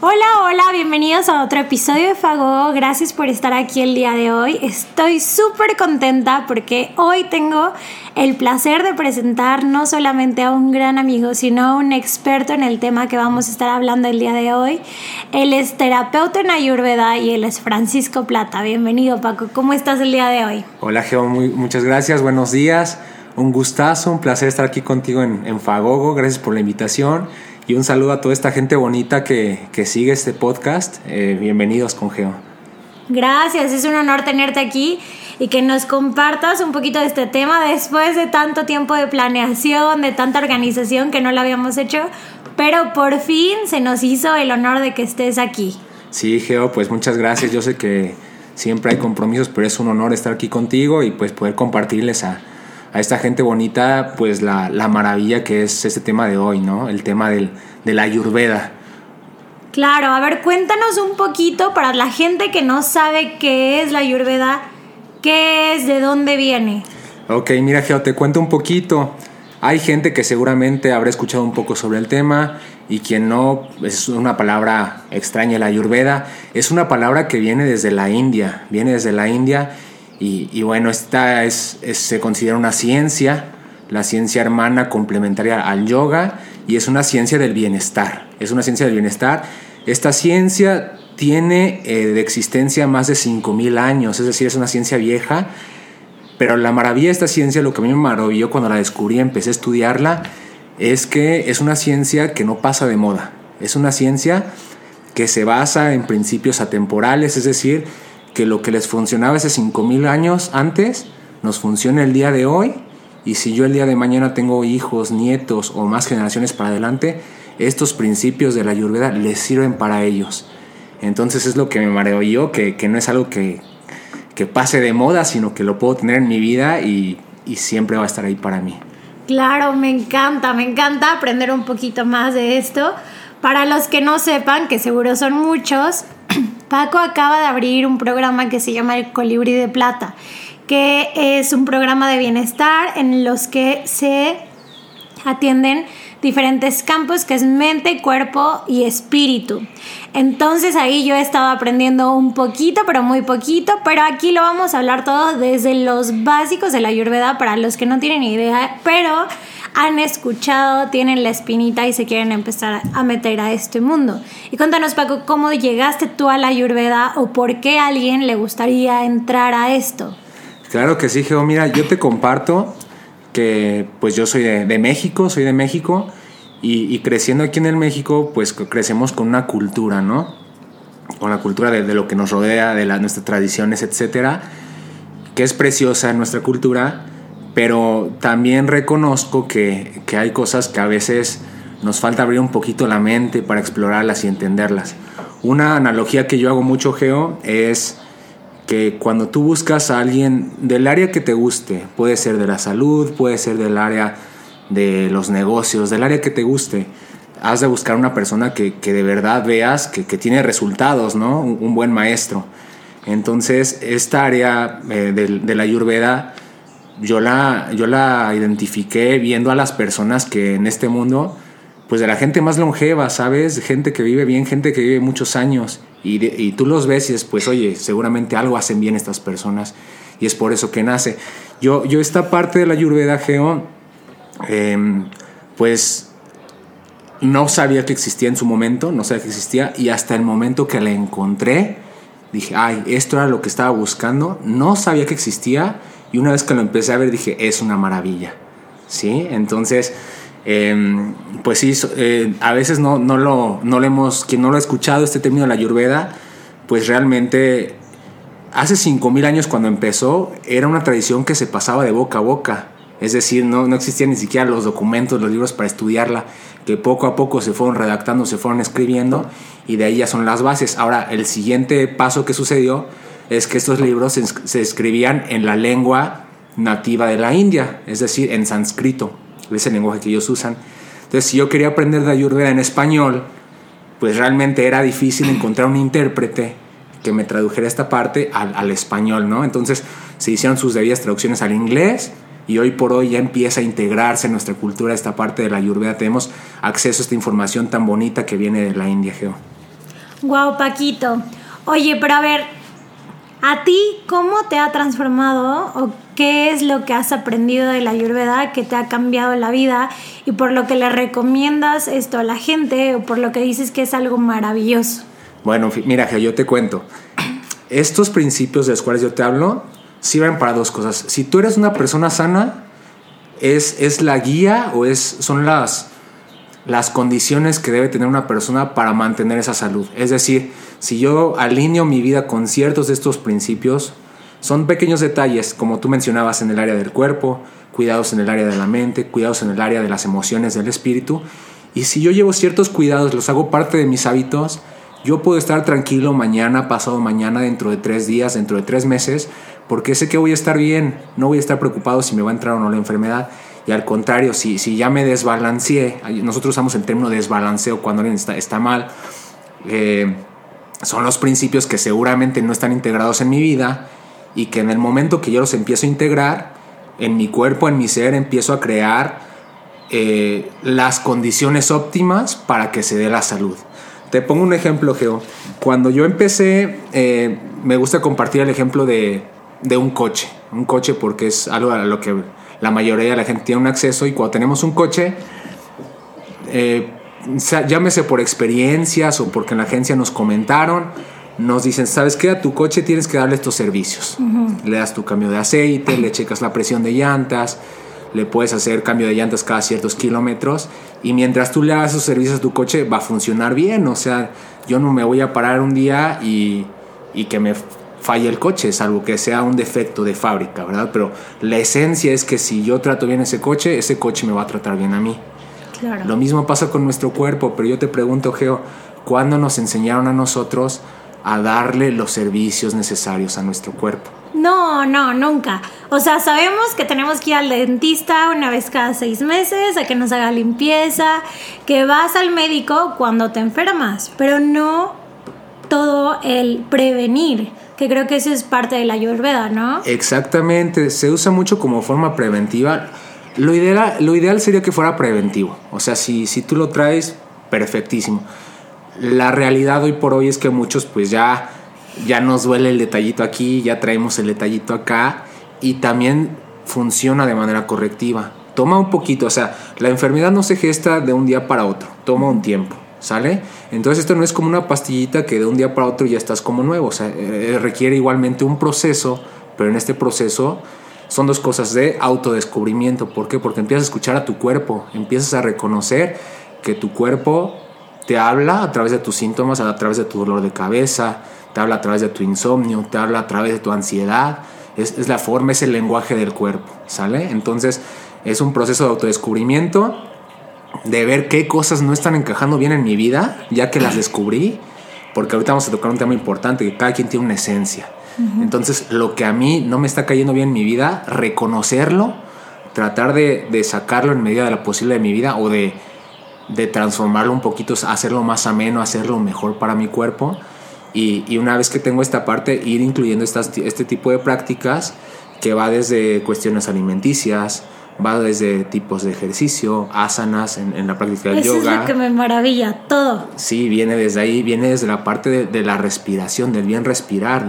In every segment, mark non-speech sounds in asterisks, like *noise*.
Hola, hola, bienvenidos a otro episodio de Fago. Gracias por estar aquí el día de hoy. Estoy súper contenta porque hoy tengo el placer de presentar no solamente a un gran amigo, sino a un experto en el tema que vamos a estar hablando el día de hoy. Él es terapeuta en Ayurveda y él es Francisco Plata. Bienvenido, Paco. ¿Cómo estás el día de hoy? Hola, Geo. muchas gracias. Buenos días. Un gustazo, un placer estar aquí contigo en, en Fagogo. Gracias por la invitación y un saludo a toda esta gente bonita que, sigue este podcast. Eh, bienvenidos con Geo. Gracias, es un honor tenerte aquí y que nos compartas un poquito de este tema después de tanto tiempo de planeación, de tanta organización que no lo habíamos hecho, pero por fin se nos hizo el honor de que estés aquí. Sí, Geo, pues muchas gracias. Yo sé que siempre hay compromisos, pero es un honor estar aquí contigo y pues poder compartirles a, a esta gente bonita, pues la, maravilla que es este tema de hoy, ¿no? El tema del, de la ayurveda. Claro, a ver, cuéntanos un poquito para la gente que no sabe qué es la ayurveda, qué es, de dónde viene. Ok, mira, Geo, te cuento un poquito. Hay gente que seguramente habrá escuchado un poco sobre el tema y quien no, es una palabra extraña, la ayurveda. Es una palabra que viene desde la India, viene desde la India y, bueno, esta es, se considera una ciencia, la ciencia hermana complementaria al yoga y es una ciencia del bienestar. Es una ciencia del bienestar. Esta ciencia tiene eh, de existencia más de 5.000 años, es decir, es una ciencia vieja, pero la maravilla de esta ciencia, lo que a mí me maravilló cuando la descubrí, empecé a estudiarla, es que es una ciencia que no pasa de moda. Es una ciencia que se basa en principios atemporales, es decir, que lo que les funcionaba hace 5.000 años antes nos funciona el día de hoy y si yo el día de mañana tengo hijos, nietos o más generaciones para adelante, estos principios de la ayurveda les sirven para ellos. Entonces es lo que me maravilló, que, que no es algo que, que, pase de moda, sino que lo puedo tener en mi vida y, y siempre va a estar ahí para mí. Claro, me encanta, me encanta aprender un poquito más de esto. Para los que no sepan, que seguro son muchos, *clears throat* Paco acaba de abrir un programa que se llama El Colibrí de Plata, que es un programa de bienestar en los que se atienden diferentes campos que es mente, cuerpo y espíritu. Entonces ahí yo he estado aprendiendo un poquito, pero muy poquito, pero aquí lo vamos a hablar todo desde los básicos de la ayurveda para los que no tienen idea, pero han escuchado, tienen la espinita y se quieren empezar a meter a este mundo. Y cuéntanos, Paco, ¿cómo llegaste tú a la Ayurveda o por qué a alguien le gustaría entrar a esto? Claro que sí, Geo. Mira, yo te comparto que pues yo soy de, México, soy de México y, creciendo aquí en el México pues crecemos con una cultura, ¿no? Con la cultura de, lo que nos rodea, de las, nuestras tradiciones, etcétera, que es preciosa nuestra cultura pero también reconozco que, hay cosas que a veces nos falta abrir un poquito la mente para explorarlas y entenderlas. Una analogía que yo hago mucho, Geo, es que cuando tú buscas a alguien del área que te guste, puede ser de la salud, puede ser del área de los negocios, del área que te guste, has de buscar una persona que, de verdad veas que, tiene resultados, ¿no? Un, buen maestro. Entonces, esta área eh, de, de la Ayurveda yo la, yo la identifiqué viendo a las personas que en este mundo, pues de la gente más longeva, ¿sabes? Gente que vive bien, gente que vive muchos años. Y, y tú los ves y dices, pues oye, seguramente algo hacen bien estas personas. Y es por eso que nace. Yo, yo esta parte de la Ayurveda Geo, em, pues no sabía que existía en su momento, no sabía que existía. Y hasta el momento que la encontré, dije, ay, esto era lo que estaba buscando. No sabía que existía y una vez que lo empecé a ver dije, es una maravilla. ¿Sí? Entonces, em, pues sí, eh, a veces no, no, lo, no lo hemos, quien no lo ha escuchado, este término de la Ayurveda, pues realmente hace 5.000 años cuando empezó era una tradición que se pasaba de boca a boca. Es decir, no, no existían ni siquiera los documentos, los libros para estudiarla, que poco a poco se fueron redactando, se fueron escribiendo y de ahí ya son las bases. Ahora, el siguiente paso que sucedió es que estos libros se, escribían en la lengua nativa de la India, es decir, en sánscrito, es el lenguaje que ellos usan. Entonces, si yo quería aprender de Ayurveda en español, pues realmente era difícil encontrar un intérprete que me tradujera esta parte al, al, español, ¿no? Entonces se hicieron sus debidas traducciones al inglés y hoy por hoy ya empieza a integrarse en nuestra cultura esta parte de la Ayurveda. Tenemos acceso a esta información tan bonita que viene de la India, Geo. Wow, Paquito. Oye, pero a ver, ¿a ti cómo te ha transformado o qué es lo que has aprendido de la Ayurveda que te ha cambiado la vida y por lo que le recomiendas esto a la gente o por lo que dices que es algo maravilloso? Bueno, mira, yo te cuento. *clears throat* Estos principios de los cuales yo te hablo sirven para dos cosas. Si tú eres una persona sana, es, es la guía o es, son las, las condiciones que debe tener una persona para mantener esa salud. Es decir, si yo alineo mi vida con ciertos de estos principios, son pequeños detalles, como tú mencionabas, en el área del cuerpo, cuidados en el área de la mente, cuidados en el área de las emociones, del espíritu. Y si yo llevo ciertos cuidados, los hago parte de mis hábitos, yo puedo estar tranquilo mañana, pasado mañana, dentro de tres días, dentro de tres meses, porque sé que voy a estar bien, no voy a estar preocupado si me va a entrar o no la enfermedad. Y al contrario, si, si ya me desbalanceé, nosotros usamos el término desbalanceo cuando alguien está, está mal, eh, son los principios que seguramente no están integrados en mi vida y que en el momento que yo los empiezo a integrar, en mi cuerpo, en mi ser, empiezo a crear eh, las condiciones óptimas para que se dé la salud. Te pongo un ejemplo, Geo. Cuando yo empecé, eh, me gusta compartir el ejemplo de, de, un coche. Un coche porque es algo a lo que la mayoría de la gente tiene un acceso y cuando tenemos un coche, eh, llámese por experiencias o porque en la agencia nos comentaron, nos dicen, ¿sabes qué? A tu coche tienes que darle estos servicios. Le das tu cambio de aceite, le checas la presión de llantas, le puedes hacer cambio de llantas cada ciertos kilómetros y mientras tú le hagas esos servicios a tu coche va a funcionar bien. O sea, yo no me voy a parar un día y, y que me falle el coche, salvo que sea un defecto de fábrica, ¿verdad? Pero la esencia es que si yo trato bien ese coche, ese coche me va a tratar bien a mí. Claro. Lo mismo pasa con nuestro cuerpo, pero yo te pregunto, Geo, ¿cuándo nos enseñaron a nosotros a darle los servicios necesarios a nuestro cuerpo. No, no, nunca. O sea, sabemos que tenemos que ir al dentista una vez cada seis meses, a que nos haga limpieza, que vas al médico cuando te enfermas, pero no todo el prevenir, que creo que eso es parte de la ayurveda, ¿no? Exactamente, se usa mucho como forma preventiva. Lo ideal, lo ideal sería que fuera preventivo, o sea, si, si tú lo traes, perfectísimo la realidad hoy por hoy es que muchos pues ya, ya nos duele el detallito aquí, ya traemos el detallito acá y también funciona de manera correctiva. Toma un poquito, o sea, la enfermedad no se gesta de un día para otro, toma un tiempo, ¿sale? Entonces esto no es como una pastillita que de un día para otro ya estás como nuevo, o sea, eh, requiere igualmente un proceso, pero en este proceso son dos cosas de autodescubrimiento. ¿Por qué? Porque empiezas a escuchar a tu cuerpo, empiezas a reconocer que tu cuerpo te habla a través de tus síntomas, a través de tu dolor de cabeza, te habla a través de tu insomnio, te habla a través de tu ansiedad. Es, la forma, es el lenguaje del cuerpo, ¿sale? Entonces es un proceso de autodescubrimiento, de ver qué cosas no están encajando bien en mi vida, ya que las descubrí, porque ahorita vamos a tocar un tema importante, que cada quien tiene una esencia. Entonces, lo que a mí no me está cayendo bien en mi vida, reconocerlo, tratar de, de sacarlo en medida de la posible de mi vida o de de transformarlo un poquito, hacerlo más ameno, hacerlo mejor para mi cuerpo. Y, una vez que tengo esta parte, ir incluyendo estas, este tipo de prácticas que va desde cuestiones alimenticias, va desde tipos de ejercicio, asanas en, la práctica del yoga. Es lo que me maravilla, todo. Sí, viene desde ahí, viene desde la parte de, la respiración, del bien respirar.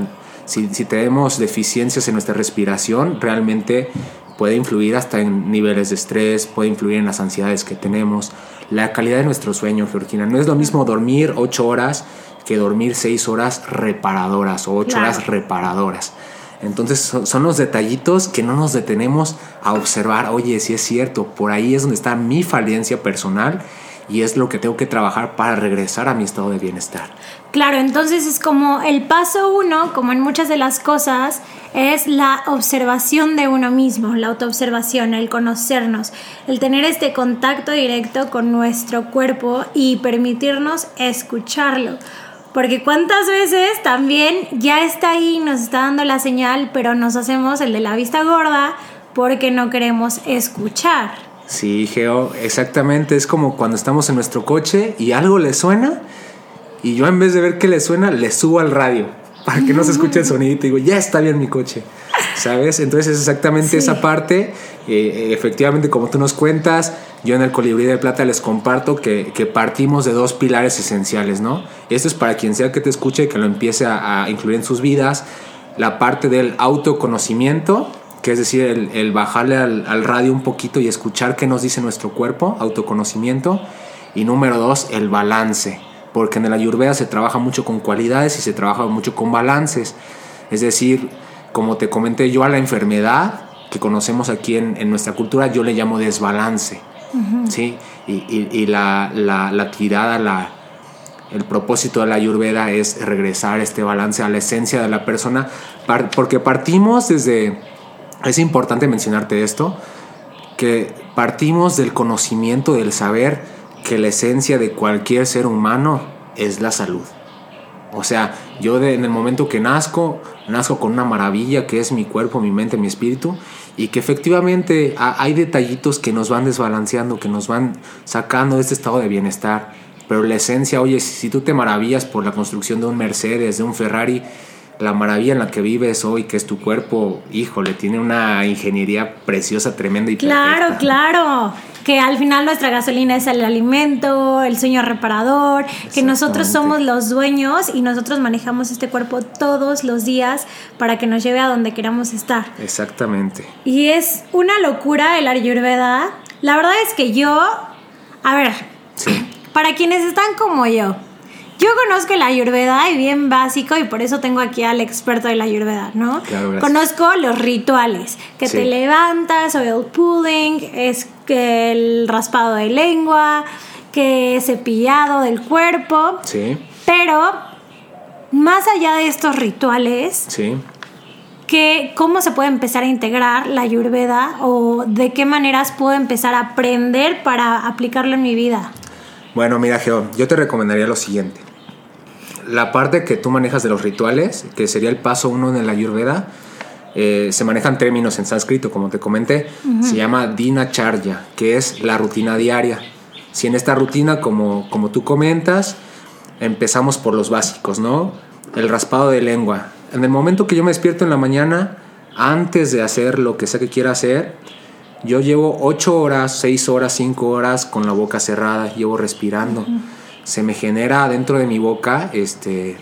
Si, si, tenemos deficiencias en nuestra respiración, realmente puede influir hasta en niveles de estrés, puede influir en las ansiedades que tenemos la calidad de nuestro sueño, Georgina. No es lo mismo dormir ocho horas que dormir seis horas reparadoras o ocho horas reparadoras. Entonces son, los detallitos que no nos detenemos a observar, oye, si es cierto, por ahí es donde está mi falencia personal y es lo que tengo que trabajar para regresar a mi estado de bienestar. Claro, entonces es como el paso uno, como en muchas de las cosas, es la observación de uno mismo, la autoobservación, el conocernos, el tener este contacto directo con nuestro cuerpo y permitirnos escucharlo. Porque cuántas veces también ya está ahí, nos está dando la señal, pero nos hacemos el de la vista gorda porque no queremos escuchar. Sí, Geo, exactamente. Es como cuando estamos en nuestro coche y algo le suena y yo en vez de ver que le suena, le subo al radio para que no se escuche el *laughs* sonidito y digo, ya está bien mi coche. ¿Sabes? Entonces es exactamente esa parte. Eh, efectivamente, como tú nos cuentas, yo en el Colibrí de Plata les comparto que, que, partimos de dos pilares esenciales, ¿no? Esto es para quien sea que te escuche y que lo empiece a, a, incluir en sus vidas. La parte del autoconocimiento, que es decir, el, el bajarle al, al radio un poquito y escuchar qué nos dice nuestro cuerpo, autoconocimiento. Y número dos, el balance porque en el ayurveda se trabaja mucho con cualidades y se trabaja mucho con balances. Es decir, como te comenté yo a la enfermedad que conocemos aquí en, en nuestra cultura, yo le llamo desbalance. ¿sí? Y, y, y la, la, la, tirada, la, el propósito de la ayurveda es regresar este balance a la esencia de la persona, porque partimos desde, es importante mencionarte esto, que partimos del conocimiento, del saber, que la esencia de cualquier ser humano es la salud. O sea, yo en el momento que nazco, nazco con una maravilla que es mi cuerpo, mi mente, mi espíritu, y que efectivamente hay detallitos que nos van desbalanceando, que nos van sacando de este estado de bienestar. Pero la esencia, oye, si tú te maravillas por la construcción de un Mercedes, de un Ferrari, la maravilla en la que vives hoy, que es tu cuerpo, híjole, tiene una ingeniería preciosa, tremenda y Claro, perfecta. claro. Que al final nuestra gasolina es el alimento, el sueño reparador, que nosotros somos los dueños y nosotros manejamos este cuerpo todos los días para que nos lleve a donde queramos estar. Exactamente. Y es una locura el Ayurveda. La verdad es que yo, a ver, sí. para quienes están como yo, yo conozco la ayurveda y bien básico y por eso tengo aquí al experto de la ayurveda, ¿no? Claro, conozco los rituales, que sí. te levantas, oil pulling, es que el raspado de lengua, que cepillado del cuerpo. Sí. Pero más allá de estos rituales, sí. que, ¿cómo se puede empezar a integrar la ayurveda o de qué maneras puedo empezar a aprender para aplicarlo en mi vida? Bueno, mira, Geo, yo te recomendaría lo siguiente la parte que tú manejas de los rituales, que sería el paso uno en la Ayurveda, eh, se manejan términos en sánscrito, como te comenté, uh -huh. se llama Dinacharya, que es la rutina diaria. Si en esta rutina, como, como tú comentas, empezamos por los básicos, ¿no? El raspado de lengua. En el momento que yo me despierto en la mañana, antes de hacer lo que sea que quiera hacer, yo llevo 8 horas, 6 horas, 5 horas con la boca cerrada, llevo respirando. Uh -huh se me genera dentro de mi boca este,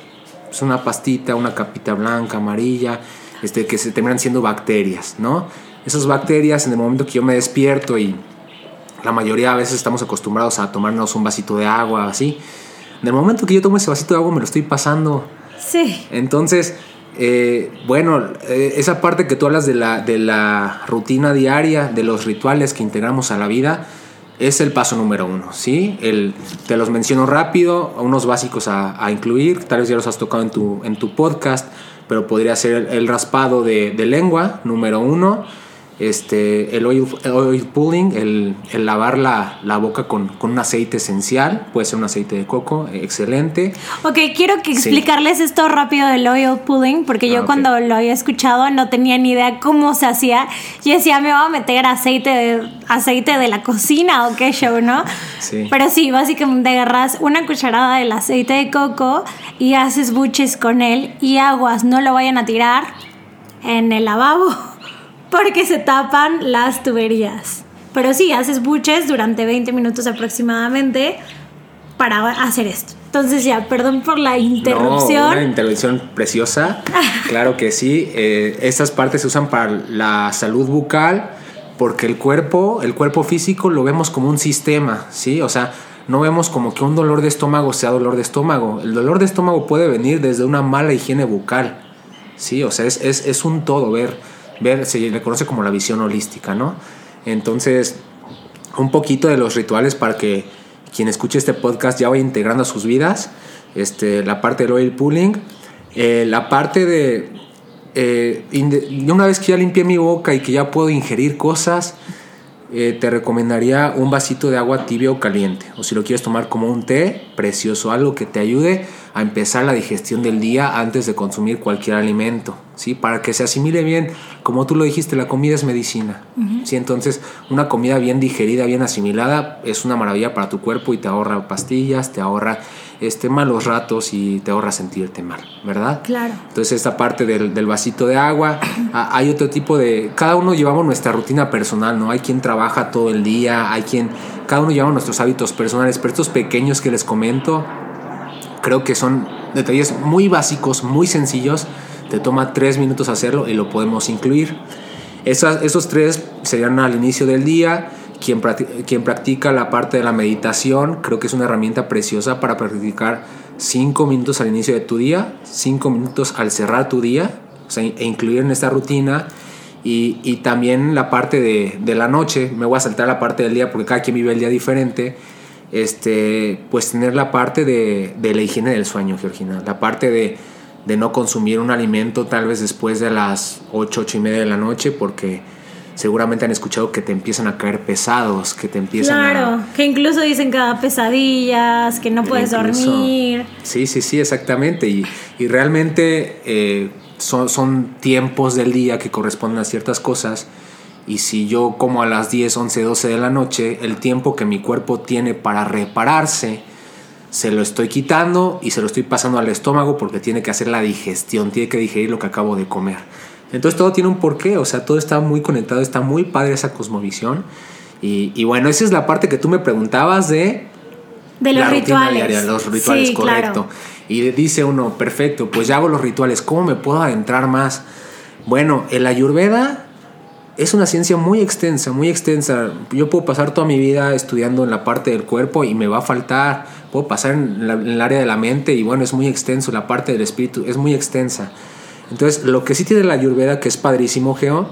es una pastita, una capita blanca, amarilla, este, que se terminan siendo bacterias, ¿no? Esas bacterias en el momento que yo me despierto y la mayoría a veces estamos acostumbrados a tomarnos un vasito de agua, así. En el momento que yo tomo ese vasito de agua me lo estoy pasando. Sí. Entonces, eh, bueno, eh, esa parte que tú hablas de la, de la rutina diaria, de los rituales que integramos a la vida, es el paso número uno, ¿sí? El, te los menciono rápido, unos básicos a, incluir, tal vez ya los has tocado en tu, en tu podcast, pero podría ser el, el raspado de, de, lengua, número uno, este, el oil, el oil pulling, el, el lavar la, la boca con, con, un aceite esencial, puede ser un aceite de coco, excelente. Ok, quiero que explicarles sí. esto rápido del oil pulling, porque yo ah, okay. cuando lo había escuchado no tenía ni idea cómo se hacía. Yo decía, me voy a meter aceite de, aceite de la cocina o qué show, ¿no? Sí. Pero sí, básicamente agarras una cucharada del aceite de coco y haces buches con él y aguas, no lo vayan a tirar en el lavabo porque se tapan las tuberías. Pero sí, haces buches durante 20 minutos aproximadamente para hacer esto. Entonces ya, perdón por la interrupción. No, una intervención preciosa. *laughs* claro que sí. Eh, estas partes se usan para la salud bucal porque el cuerpo, el cuerpo físico lo vemos como un sistema, ¿sí? O sea, no vemos como que un dolor de estómago sea dolor de estómago. El dolor de estómago puede venir desde una mala higiene bucal, ¿sí? O sea, es, es, es un todo ver ver, se le conoce como la visión holística, ¿no? Entonces, un poquito de los rituales para que quien escuche este podcast ya vaya integrando a sus vidas, este, la parte del oil pulling, eh, la parte de, eh, una vez que ya limpié mi boca y que ya puedo ingerir cosas, eh, te recomendaría un vasito de agua tibia o caliente, o si lo quieres tomar como un té, precioso, algo que te ayude a empezar la digestión del día antes de consumir cualquier alimento, ¿sí? Para que se asimile bien, como tú lo dijiste, la comida es medicina, ¿sí? Entonces, una comida bien digerida, bien asimilada, es una maravilla para tu cuerpo y te ahorra pastillas, te ahorra este, malos ratos y te ahorra sentirte mal, ¿verdad? Claro. Entonces, esta parte del, del vasito de agua, hay otro tipo de... Cada uno llevamos nuestra rutina personal, ¿no? Hay quien trabaja todo el día, hay quien... Cada uno lleva nuestros hábitos personales, pero estos pequeños que les comento, creo que son detalles muy básicos, muy sencillos. Te toma tres minutos hacerlo y lo podemos incluir. Esas, esos tres serían al inicio del día quien, quien practica la parte de la meditación, creo que es una herramienta preciosa para practicar 5 minutos al inicio de tu día, 5 minutos al cerrar tu día, o sea, e incluir en esta rutina. Y, y también la parte de, de, la noche, me voy a saltar la parte del día porque cada quien vive el día diferente. Este, pues tener la parte de, de la higiene del sueño, Georgina, la parte de, de no consumir un alimento tal vez después de las 8, 8 y media de la noche porque seguramente han escuchado que te empiezan a caer pesados, que te empiezan claro, a... Claro, que incluso dicen que da pesadillas, que no puedes dormir. Sí, sí, sí, exactamente. Y, y realmente eh, son, son tiempos del día que corresponden a ciertas cosas. Y si yo como a las 10, 11, 12 de la noche, el tiempo que mi cuerpo tiene para repararse, se lo estoy quitando y se lo estoy pasando al estómago porque tiene que hacer la digestión, tiene que digerir lo que acabo de comer. Entonces todo tiene un porqué, o sea, todo está muy conectado, está muy padre esa cosmovisión. Y, y bueno, esa es la parte que tú me preguntabas de... De los rituales. Diaria, los rituales, correcto. Y dice uno, perfecto, pues ya hago los rituales, ¿cómo me puedo adentrar más? Bueno, el ayurveda es una ciencia muy extensa, muy extensa. Yo puedo pasar toda mi vida estudiando en la parte del cuerpo y me va a faltar. Puedo pasar en, en el área de la mente y bueno, es muy extenso. La parte del espíritu es muy extensa. Entonces, lo que sí tiene la Ayurveda, que es padrísimo, Geo,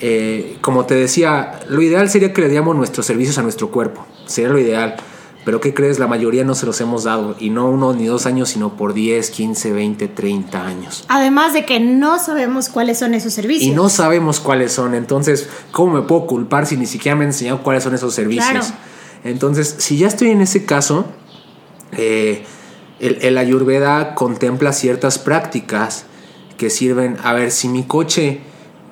eh, como te decía, lo ideal sería que le diéramos nuestros servicios a nuestro cuerpo. Sería lo ideal. Pero ¿qué crees? La mayoría no se los hemos dado. Y no uno ni dos años, sino por 10, 15, 20, 30 años. Además de que no sabemos cuáles son esos servicios. Y no sabemos cuáles son. Entonces, ¿cómo me puedo culpar si ni siquiera me han enseñado cuáles son esos servicios? Claro. Entonces, si ya estoy en ese caso, eh, el, el Ayurveda contempla ciertas prácticas que sirven, a ver, si mi coche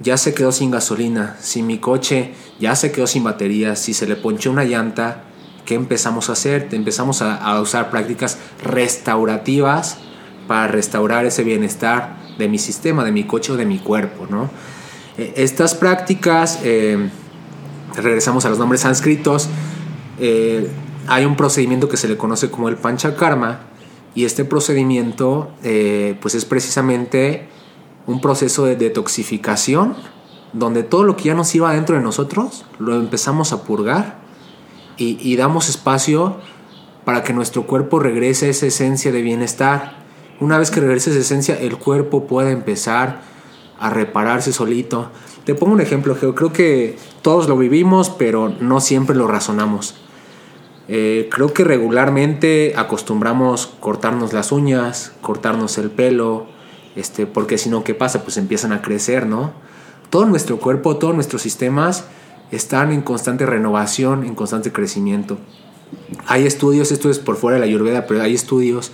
ya se quedó sin gasolina, si mi coche ya se quedó sin batería, si se le ponchó una llanta, ¿qué empezamos a hacer? Empezamos a, usar prácticas restaurativas para restaurar ese bienestar de mi sistema, de mi coche o de mi cuerpo, ¿no? E, estas prácticas, eh, regresamos a los nombres sánscritos, eh, hay un procedimiento que se le conoce como el panchakarma y este procedimiento eh, pues es precisamente un proceso de detoxificación donde todo lo que ya nos iba dentro de nosotros lo empezamos a purgar y, damos espacio para que nuestro cuerpo regrese a esa esencia de bienestar. Una vez que regrese esa esencia, el cuerpo puede empezar a repararse solito. Te pongo un ejemplo, Geo. Creo que todos lo vivimos, pero no siempre lo razonamos. Eh, creo que regularmente acostumbramos cortarnos las uñas, cortarnos el pelo, este, porque si no, ¿qué pasa? Pues empiezan a crecer, ¿no? Todo nuestro cuerpo, todos nuestros sistemas están en constante renovación, en constante crecimiento. Hay estudios, esto es por fuera de la ayurveda, pero hay estudios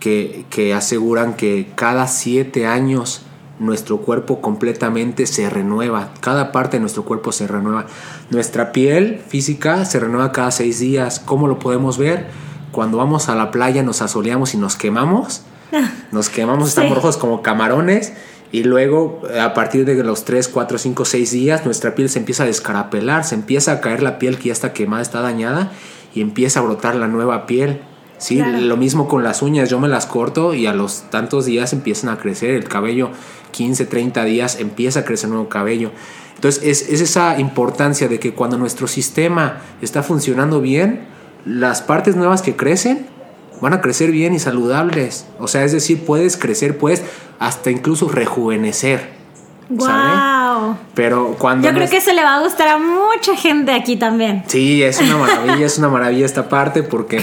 que, que aseguran que cada siete años nuestro cuerpo completamente se renueva, cada parte de nuestro cuerpo se renueva. Nuestra piel física se renueva cada seis días. ¿Cómo lo podemos ver? Cuando vamos a la playa nos asoleamos y nos quemamos *laughs* Nos quemamos, estamos rojos como camarones. Y luego, a partir de los 3, 4, 5, 6 días, nuestra piel se empieza a descarapelar, se empieza a caer la piel que ya está quemada, está dañada, y empieza a brotar la nueva piel. Sí, lo mismo con las uñas, yo me las corto y a los tantos días empiezan a crecer, el cabello 15, 30 días empieza a crecer nuevo cabello. Entonces es, es esa importancia de que cuando nuestro sistema está funcionando bien, las partes nuevas que crecen van a crecer bien y saludables. O sea, es decir, puedes crecer, puedes hasta incluso rejuvenecer. Wow. Pero cuando yo creo que se le va a gustar a mucha gente aquí también. Sí, es una maravilla, es una maravilla esta parte porque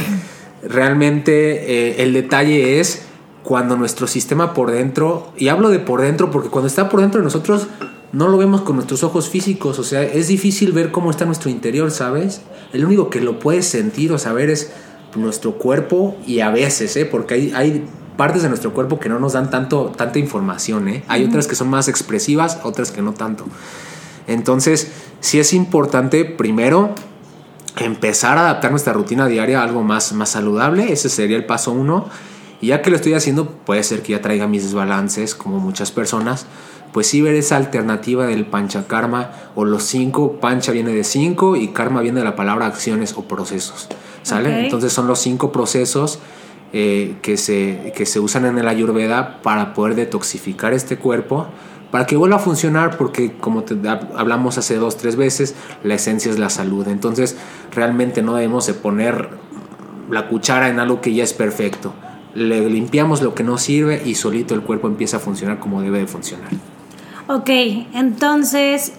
realmente eh, el detalle es cuando nuestro sistema por dentro, y hablo de por dentro porque cuando está por dentro de nosotros no lo vemos con nuestros ojos físicos, o sea, es difícil ver cómo está nuestro interior, ¿sabes? El único que lo puedes sentir o saber es nuestro cuerpo y a veces, ¿eh? porque hay, hay partes de nuestro cuerpo que no nos dan tanto, tanta información. ¿eh? Hay otras que son más expresivas, otras que no tanto. Entonces, sí es importante primero empezar a adaptar nuestra rutina diaria a algo más, más saludable. Ese sería el paso uno. Y ya que lo estoy haciendo, puede ser que ya traiga mis desbalances, como muchas personas. Pues sí ver esa alternativa del pancha karma o los cinco. Pancha viene de cinco y karma viene de la palabra acciones o procesos. ¿Sale? Entonces son los cinco procesos eh, que, se, que se usan en el ayurveda para poder detoxificar este cuerpo para que vuelva a funcionar, porque como te hablamos hace dos, tres veces, la esencia es la salud. Entonces, realmente no debemos de poner la cuchara en algo que ya es perfecto. Le limpiamos lo que no sirve y solito el cuerpo empieza a funcionar como debe de funcionar. Ok, entonces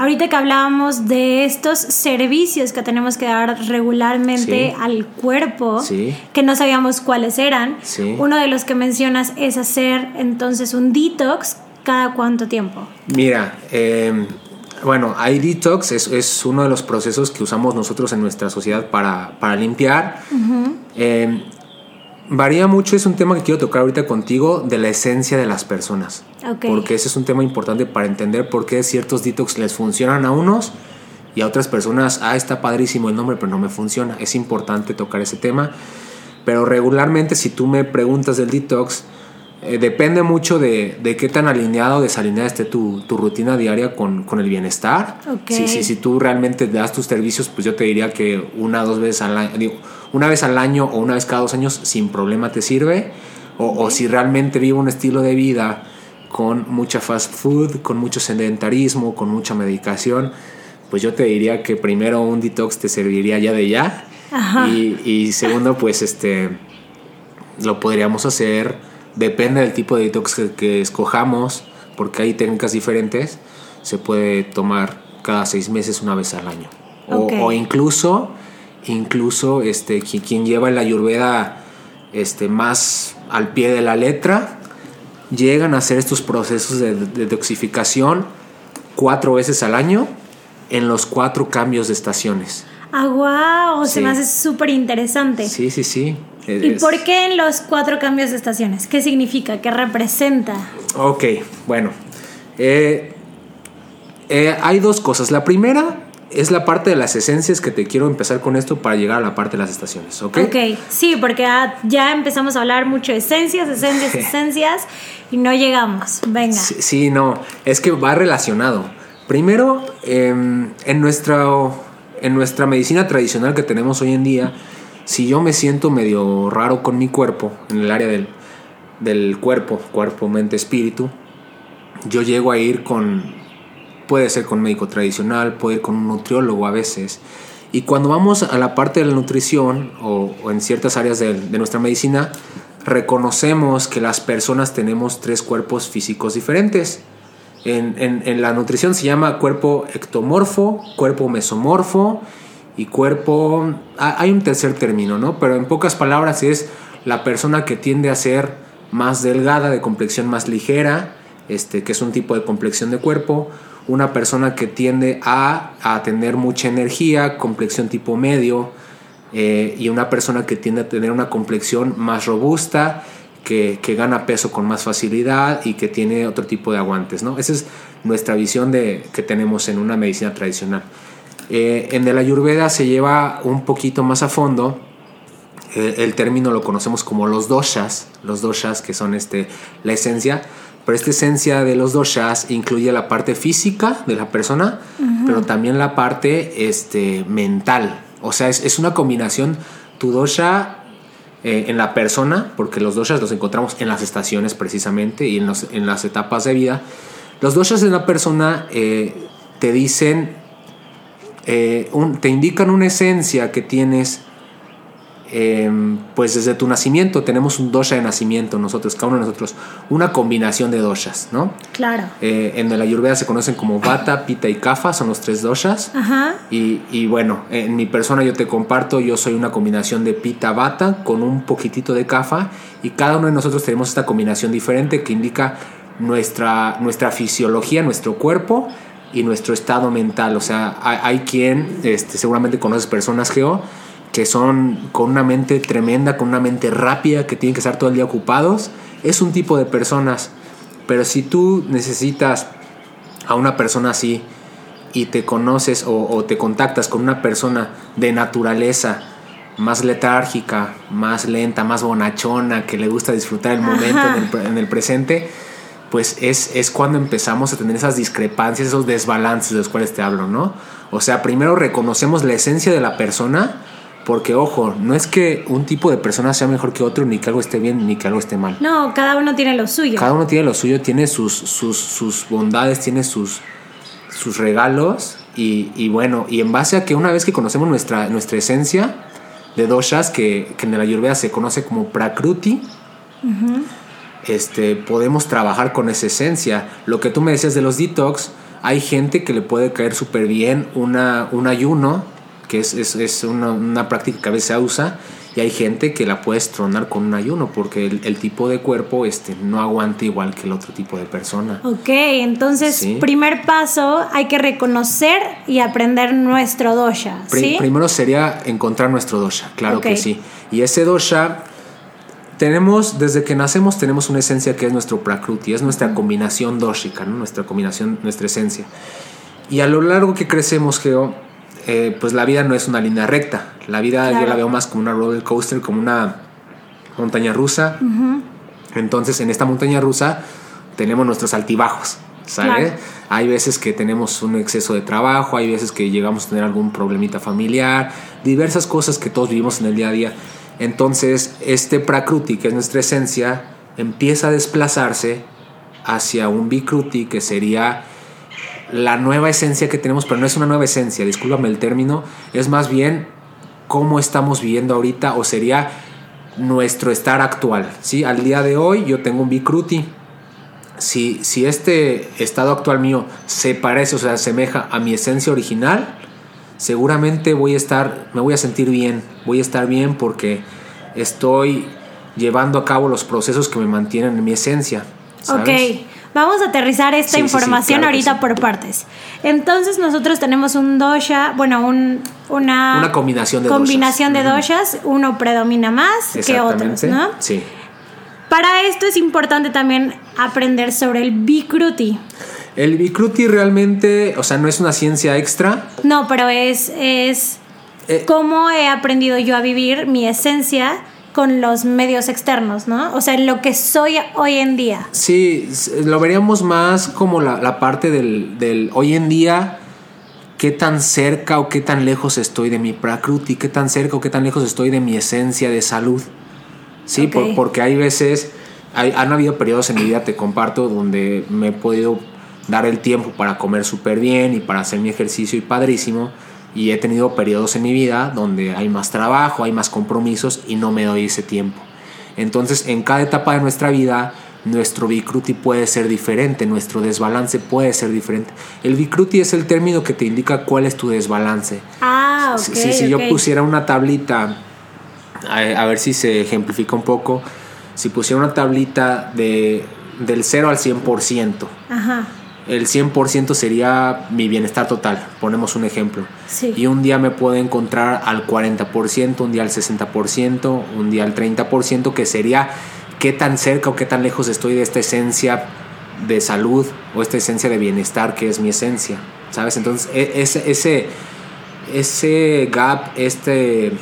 Ahorita que hablábamos de estos servicios que tenemos que dar regularmente al cuerpo, que no sabíamos cuáles eran, uno de los que mencionas es hacer entonces un detox cada cuánto tiempo. Mira, em, bueno, hay detox, es, es, uno de los procesos que usamos nosotros en nuestra sociedad para, para limpiar varía mucho, es un tema que quiero tocar ahorita contigo, de la esencia de las personas. Porque ese es un tema importante para entender por qué ciertos detox les funcionan a unos y a otras personas, ah, está padrísimo el nombre, pero no me funciona. Es importante tocar ese tema. Pero regularmente si tú me preguntas del detox, eh, depende mucho de, de, qué tan alineado o desalineada esté tu, tu rutina diaria con, con el bienestar. Si, si, si, tú realmente das tus servicios, pues yo te diría que una o dos veces al año, una vez al año o una vez cada dos años sin problema te sirve. O, o si realmente vivo un estilo de vida con mucha fast food, con mucho sedentarismo, con mucha medicación, pues yo te diría que primero un detox te serviría ya de ya. Y, y segundo, pues este lo podríamos hacer Depende del tipo de detox que, escojamos, porque hay técnicas diferentes. Se puede tomar cada seis meses una vez al año. O, incluso, incluso este, quien lleva la ayurveda este, más al pie de la letra, llegan a hacer estos procesos de, detoxificación cuatro veces al año en los cuatro cambios de estaciones. Ah, wow, se me hace súper interesante. Sí, sí, sí. ¿Y por qué en los cuatro cambios de estaciones? ¿Qué significa? ¿Qué representa? Ok, bueno. Eh, eh, hay dos cosas. La primera es la parte de las esencias que te quiero empezar con esto para llegar a la parte de las estaciones, ¿ok? Ok, sí, porque ya empezamos a hablar mucho de esencias, esencias, *laughs* esencias y no llegamos. Venga. Sí, no, es que va relacionado. Primero, em, en, nuestra, en nuestra medicina tradicional que tenemos hoy en día, si yo me siento medio raro con mi cuerpo, en el área del, del cuerpo, cuerpo, mente, espíritu, yo llego a ir con, puede ser con médico tradicional, puede ir con un nutriólogo a veces. Y cuando vamos a la parte de la nutrición o, en ciertas áreas de, nuestra medicina, reconocemos que las personas tenemos tres cuerpos físicos diferentes. En, en, en la nutrición se llama cuerpo ectomorfo, cuerpo mesomorfo y cuerpo, hay un tercer término, ¿no? Pero en pocas palabras es la persona que tiende a ser más delgada, de complexión más ligera, este, que es un tipo de complexión de cuerpo, una persona que tiende a, a tener mucha energía, complexión tipo medio, eh, y una persona que tiende a tener una complexión más robusta, que, que, gana peso con más facilidad y que tiene otro tipo de aguantes, ¿no? Esa es nuestra visión de, que tenemos en una medicina tradicional. Eh, en el ayurveda se lleva un poquito más a fondo. Eh, el término lo conocemos como los doshas, los doshas que son este, la esencia, pero esta esencia de los doshas incluye la parte física de la persona, pero también la parte este, mental. O sea, es, una combinación, tu dosha eh, en la persona, porque los doshas los encontramos en las estaciones precisamente y en, en las etapas de vida. Los doshas de la persona te dicen eh, te indican una esencia que tienes em, pues desde tu nacimiento tenemos un dosha de nacimiento nosotros, cada uno de nosotros, una combinación de doshas, ¿no? Claro. Eh, en la ayurveda se conocen como Vata, Pita y Kapha, son los tres doshas. Ajá. Y, y, bueno, en mi persona yo te comparto, yo soy una combinación de Pita, Vata con un poquitito de Kapha y cada uno de nosotros tenemos esta combinación diferente que indica nuestra, nuestra fisiología, nuestro cuerpo y nuestro estado mental. O sea, hay, quien, este, seguramente conoces personas, Geo, que son con una mente tremenda, con una mente rápida, que tienen que estar todo el día ocupados, es un tipo de personas. Pero si tú necesitas a una persona así y te conoces o, te contactas con una persona de naturaleza más letárgica, más lenta, más bonachona, que le gusta disfrutar el momento en el, en el, presente, pues es, es cuando empezamos a tener esas discrepancias, esos desbalances de los cuales te hablo, ¿no? O sea, primero reconocemos la esencia de la persona, porque, ojo, no es que un tipo de persona sea mejor que otro, ni que algo esté bien, ni que algo esté mal. No, cada uno tiene lo suyo. Cada uno tiene lo suyo, tiene sus, sus, sus bondades, tiene sus, sus regalos. Y, y, bueno, y en base a que una vez que conocemos nuestra, nuestra esencia de doshas, que, que en la Ayurveda se conoce como prakruti, este, podemos trabajar con esa esencia. Lo que tú me decías de los detox, hay gente que le puede caer súper bien una, un ayuno que es, es, es una, una, práctica que a veces se usa y hay gente que la puedes tronar con un ayuno porque el, el, tipo de cuerpo este, no aguanta igual que el otro tipo de persona. Ok, entonces ¿Sí? primer paso hay que reconocer y aprender nuestro dosha. ¿sí? primero sería encontrar nuestro dosha, claro okay. que sí. Y ese dosha tenemos, desde que nacemos tenemos una esencia que es nuestro prakruti, es nuestra combinación doshika, ¿no? nuestra combinación, nuestra esencia. Y a lo largo que crecemos, Geo, eh, pues la vida no es una línea recta. La vida claro. yo la veo más como una roller coaster, como una montaña rusa. Uh -huh. Entonces, en esta montaña rusa tenemos nuestros altibajos, ¿sabes? Claro. Hay veces que tenemos un exceso de trabajo, hay veces que llegamos a tener algún problemita familiar, diversas cosas que todos vivimos en el día a día. Entonces, este Prakruti, que es nuestra esencia, empieza a desplazarse hacia un Vikruti, que sería la nueva esencia que tenemos, pero no es una nueva esencia, discúlpame el término, es más bien cómo estamos viviendo ahorita o sería nuestro estar actual. ¿sí? Al día de hoy yo tengo un Bikruti. Si, si este estado actual mío se parece o se asemeja a mi esencia original, seguramente voy a estar, me voy a sentir bien, voy a estar bien porque estoy llevando a cabo los procesos que me mantienen en mi esencia. ¿sabes? Ok. Vamos a aterrizar esta sí, información sí, sí, claro ahorita por partes. Entonces nosotros tenemos un dosha, bueno, un, una, una combinación de combinación doshas. de doshas. Uno predomina más que otros, ¿no? Sí. Para esto es importante también aprender sobre el Bikruti. El Bikruti realmente, o sea, no es una ciencia extra. No, pero es, es eh, cómo he aprendido yo a vivir mi esencia con los medios externos, ¿no? O sea, lo que soy hoy en día. Sí, lo veríamos más como la, la parte del, del, hoy en día, qué tan cerca o qué tan lejos estoy de mi prakruti, qué tan cerca o qué tan lejos estoy de mi esencia de salud. Sí, okay. por, porque hay veces, hay, han habido periodos en mi vida, te comparto, donde me he podido dar el tiempo para comer súper bien y para hacer mi ejercicio y padrísimo y he tenido periodos en mi vida donde hay más trabajo, hay más compromisos y no me doy ese tiempo. Entonces, en cada etapa de nuestra vida, nuestro Vikruti puede ser diferente, nuestro desbalance puede ser diferente. El Vikruti es el término que te indica cuál es tu desbalance. Ah, ok. Si, si, si okay. yo pusiera una tablita, a, a, ver si se ejemplifica un poco, si pusiera una tablita de, del 0 al 100%. Ajá el 100% sería mi bienestar total, ponemos un ejemplo. Sí. Y un día me puedo encontrar al 40%, un día al 60%, un día al 30%, que sería qué tan cerca o qué tan lejos estoy de esta esencia de salud o esta esencia de bienestar que es mi esencia, ¿sabes? Entonces, ese, ese, ese gap, este,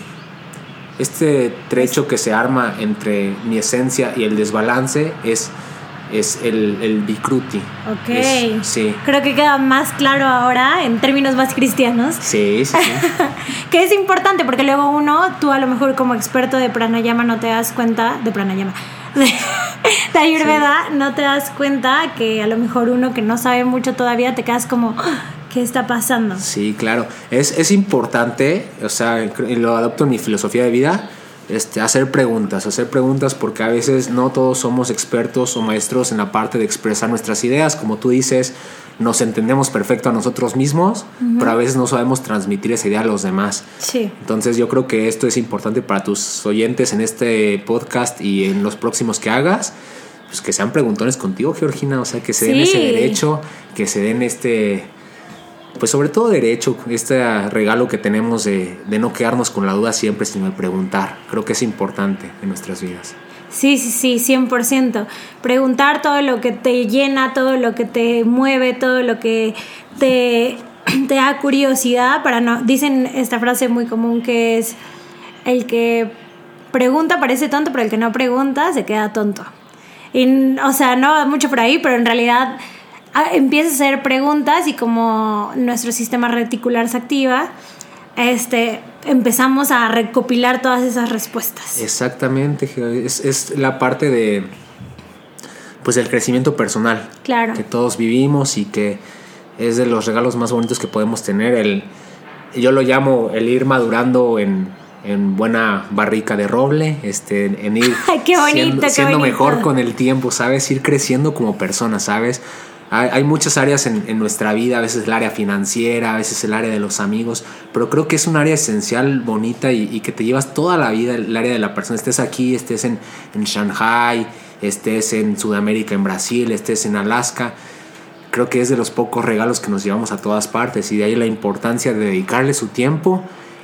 este trecho que se arma entre mi esencia y el desbalance es es el, el Bikruti. Ok. Es, sí. Creo que queda más claro ahora en términos más cristianos. Sí, sí, sí. *laughs* que es importante porque luego uno, tú a lo mejor como experto de pranayama no te das cuenta, de pranayama, de, *laughs* de Ayurveda, sí. no te das cuenta que a lo mejor uno que no sabe mucho todavía te quedas como, ¿qué está pasando? Sí, claro. Es, es importante, o sea, lo adopto en mi filosofía de vida este, hacer preguntas, hacer preguntas porque a veces no todos somos expertos o maestros en la parte de expresar nuestras ideas, como tú dices, nos entendemos perfecto a nosotros mismos, uh -huh. pero a veces no sabemos transmitir esa idea a los demás. Sí. Entonces yo creo que esto es importante para tus oyentes en este podcast y en los próximos que hagas, pues que sean preguntones contigo, Georgina, o sea, que se den sí. ese derecho, que se den este pues sobre todo derecho, este regalo que tenemos de, no quedarnos con la duda siempre, sino de preguntar. Creo que es importante en nuestras vidas. Sí, sí, sí, 100%. Preguntar todo lo que te llena, todo lo que te mueve, todo lo que te, *clears throat* te da curiosidad para no... Dicen esta frase muy común que es el que pregunta parece tonto, pero el que no pregunta se queda tonto. Y, o sea, no mucho por ahí, pero en realidad empieza a hacer preguntas y como nuestro sistema reticular se activa, este, empezamos a recopilar todas esas respuestas. Exactamente, es, es la parte de pues el crecimiento personal Claro. que todos vivimos y que es de los regalos más bonitos que podemos tener. El, yo lo llamo el ir madurando en, en buena barrica de roble, este, en ir *laughs* qué bonito, siendo, qué siendo bonito. mejor con el tiempo, ¿sabes? Ir creciendo como persona, ¿sabes? Hay, muchas áreas en, en nuestra vida, a veces el área financiera, a veces el área de los amigos, pero creo que es un área esencial, bonita y, y que te llevas toda la vida, el área de la persona. Estés aquí, estés en, en Shanghai, estés en Sudamérica, en Brasil, estés en Alaska. Creo que es de los pocos regalos que nos llevamos a todas partes y de ahí la importancia de dedicarle su tiempo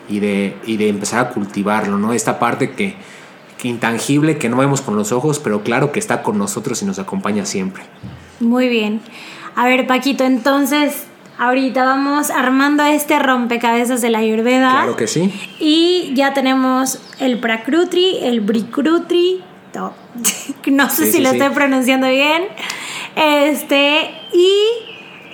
y de, y de empezar a cultivarlo, ¿no? Esta parte que, que intangible, que no vemos con los ojos, pero claro que está con nosotros y nos acompaña siempre. Muy bien. A ver, Paquito, entonces ahorita vamos armando este rompecabezas de la Ayurveda. Claro que sí. Y ya tenemos el Prakrutri, el Brikrutri. No, *laughs* no sé Sí, si sí, lo sí. estoy pronunciando bien. Este, y,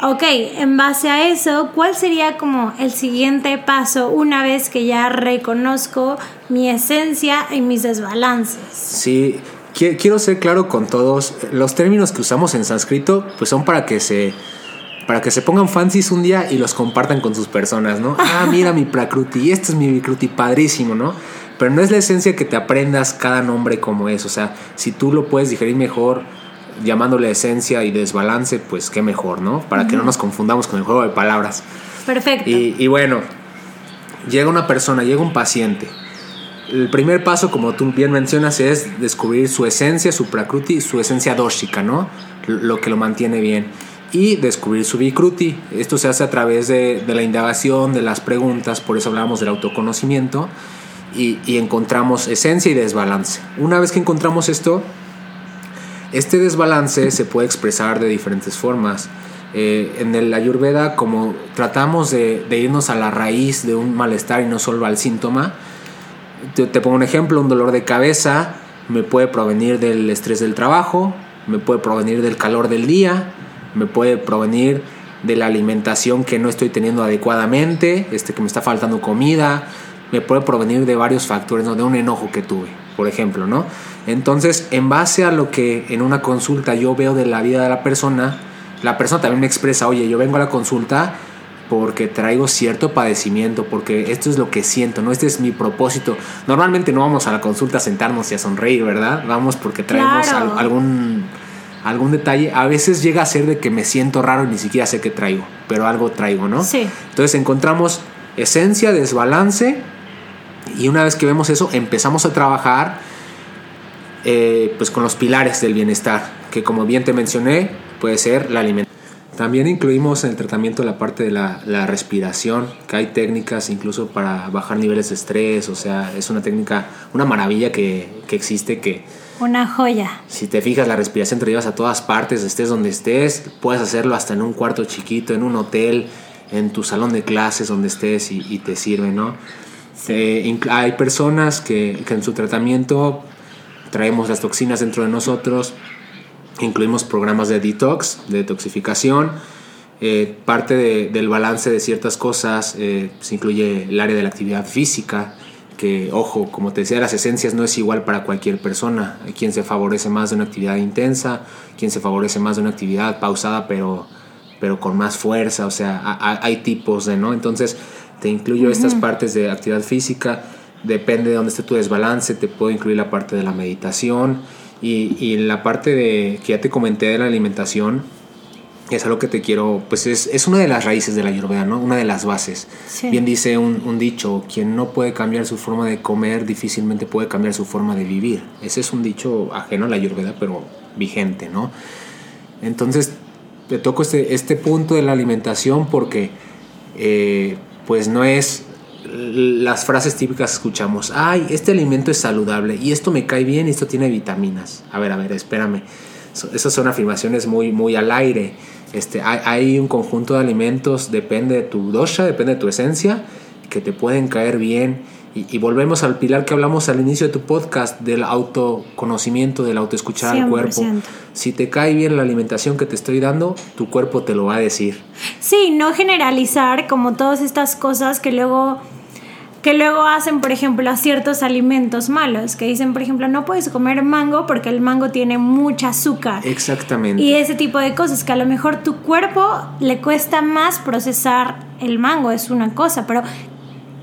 ok, en base a eso, ¿cuál sería como el siguiente paso una vez que ya reconozco mi esencia y mis desbalances? Sí, quiero ser claro con todos. Los términos que usamos en sánscrito, pues son para que se para que se pongan fancies un día y los compartan con sus personas, ¿no? *laughs* Ah, mira mi Prakruti, este es mi Vikruti, padrísimo, ¿no? Pero no es la esencia que te aprendas cada nombre como es. O sea, si tú lo puedes digerir mejor llamándole esencia y desbalance, pues qué mejor, ¿no? Para que no nos confundamos con el juego de palabras. Perfecto. Y, y bueno, llega una persona, llega un paciente. El primer paso, como tú bien mencionas, es descubrir su esencia, su prakruti, su esencia doshika, ¿no? Lo que lo mantiene bien. Y descubrir su vikruti. Esto se hace a través de, la indagación, de las preguntas, por eso hablamos del autoconocimiento. Y, y encontramos esencia y desbalance. Una vez que encontramos esto, este desbalance se puede expresar de diferentes formas. Eh, en el Ayurveda, como tratamos de, de irnos a la raíz de un malestar y no solo al síntoma, te, pongo un ejemplo, un dolor de cabeza me puede provenir del estrés del trabajo, me puede provenir del calor del día, me puede provenir de la alimentación que no estoy teniendo adecuadamente, este que me está faltando comida, me puede provenir de varios factores, ¿no? de un enojo que tuve, por ejemplo, ¿no? Entonces, en base a lo que en una consulta yo veo de la vida de la persona, la persona también me expresa, oye, yo vengo a la consulta porque traigo cierto padecimiento, porque esto es lo que siento, ¿no? Este es mi propósito. Normalmente no vamos a la consulta a sentarnos y a sonreír, ¿verdad? Vamos porque traemos Claro. al- algún, algún detalle. A veces llega a ser de que me siento raro y ni siquiera sé qué traigo, pero algo traigo, ¿no? Sí. Entonces encontramos esencia, desbalance, y una vez que vemos eso, empezamos a trabajar eh, pues con los pilares del bienestar, que como bien te mencioné, puede ser la alimentación. También incluimos en el tratamiento la parte de la, la respiración, que hay técnicas incluso para bajar niveles de estrés, o sea, es una técnica, una maravilla que, que existe que Una joya. si te fijas la respiración te la llevas a todas partes, estés donde estés, puedes hacerlo hasta en un cuarto chiquito, en un hotel, en tu salón de clases donde estés y, y te sirve, ¿no? Eh, hay personas que, que en su tratamiento traemos las toxinas dentro de nosotros, incluimos programas de detox, de detoxificación. Eh, parte de- del balance de ciertas cosas eh, se incluye el área de la actividad física, que, ojo, como te decía, las esencias no es igual para cualquier persona. Hay quien se favorece más de una actividad intensa, quien se favorece más de una actividad pausada, pero, pero con más fuerza. O sea, a- a- hay tipos de, ¿no? Entonces, te incluyo estas partes de actividad física. Depende de dónde esté tu desbalance, te puedo incluir la parte de la meditación y, y la parte de que ya te comenté de la alimentación. Es algo que te quiero, pues es, es una de las raíces de la Ayurveda, ¿no? Una de las bases. Sí. Bien dice un, un dicho, quien no puede cambiar su forma de comer difícilmente puede cambiar su forma de vivir. Ese es un dicho ajeno a la Ayurveda, pero vigente, ¿no? Entonces, te toco este, este punto de la alimentación porque eh, pues no es las frases típicas escuchamos, ay, este alimento es saludable y esto me cae bien y esto tiene vitaminas. A ver, a ver, espérame. Esas son afirmaciones muy, muy al aire. Este, hay, hay un conjunto de alimentos, depende de tu dosha, depende de tu esencia, que te pueden caer bien y, volvemos al pilar que hablamos al inicio de tu podcast del autoconocimiento, del autoescuchar al cuerpo. Si te cae bien la alimentación que te estoy dando, tu cuerpo te lo va a decir. Sí, no generalizar como todas estas cosas que luego que luego hacen, por ejemplo, a ciertos alimentos malos, que dicen, por ejemplo, no puedes comer mango porque el mango tiene mucha azúcar. Exactamente. Y ese tipo de cosas, que a lo mejor tu cuerpo le cuesta más procesar el mango, es una cosa, pero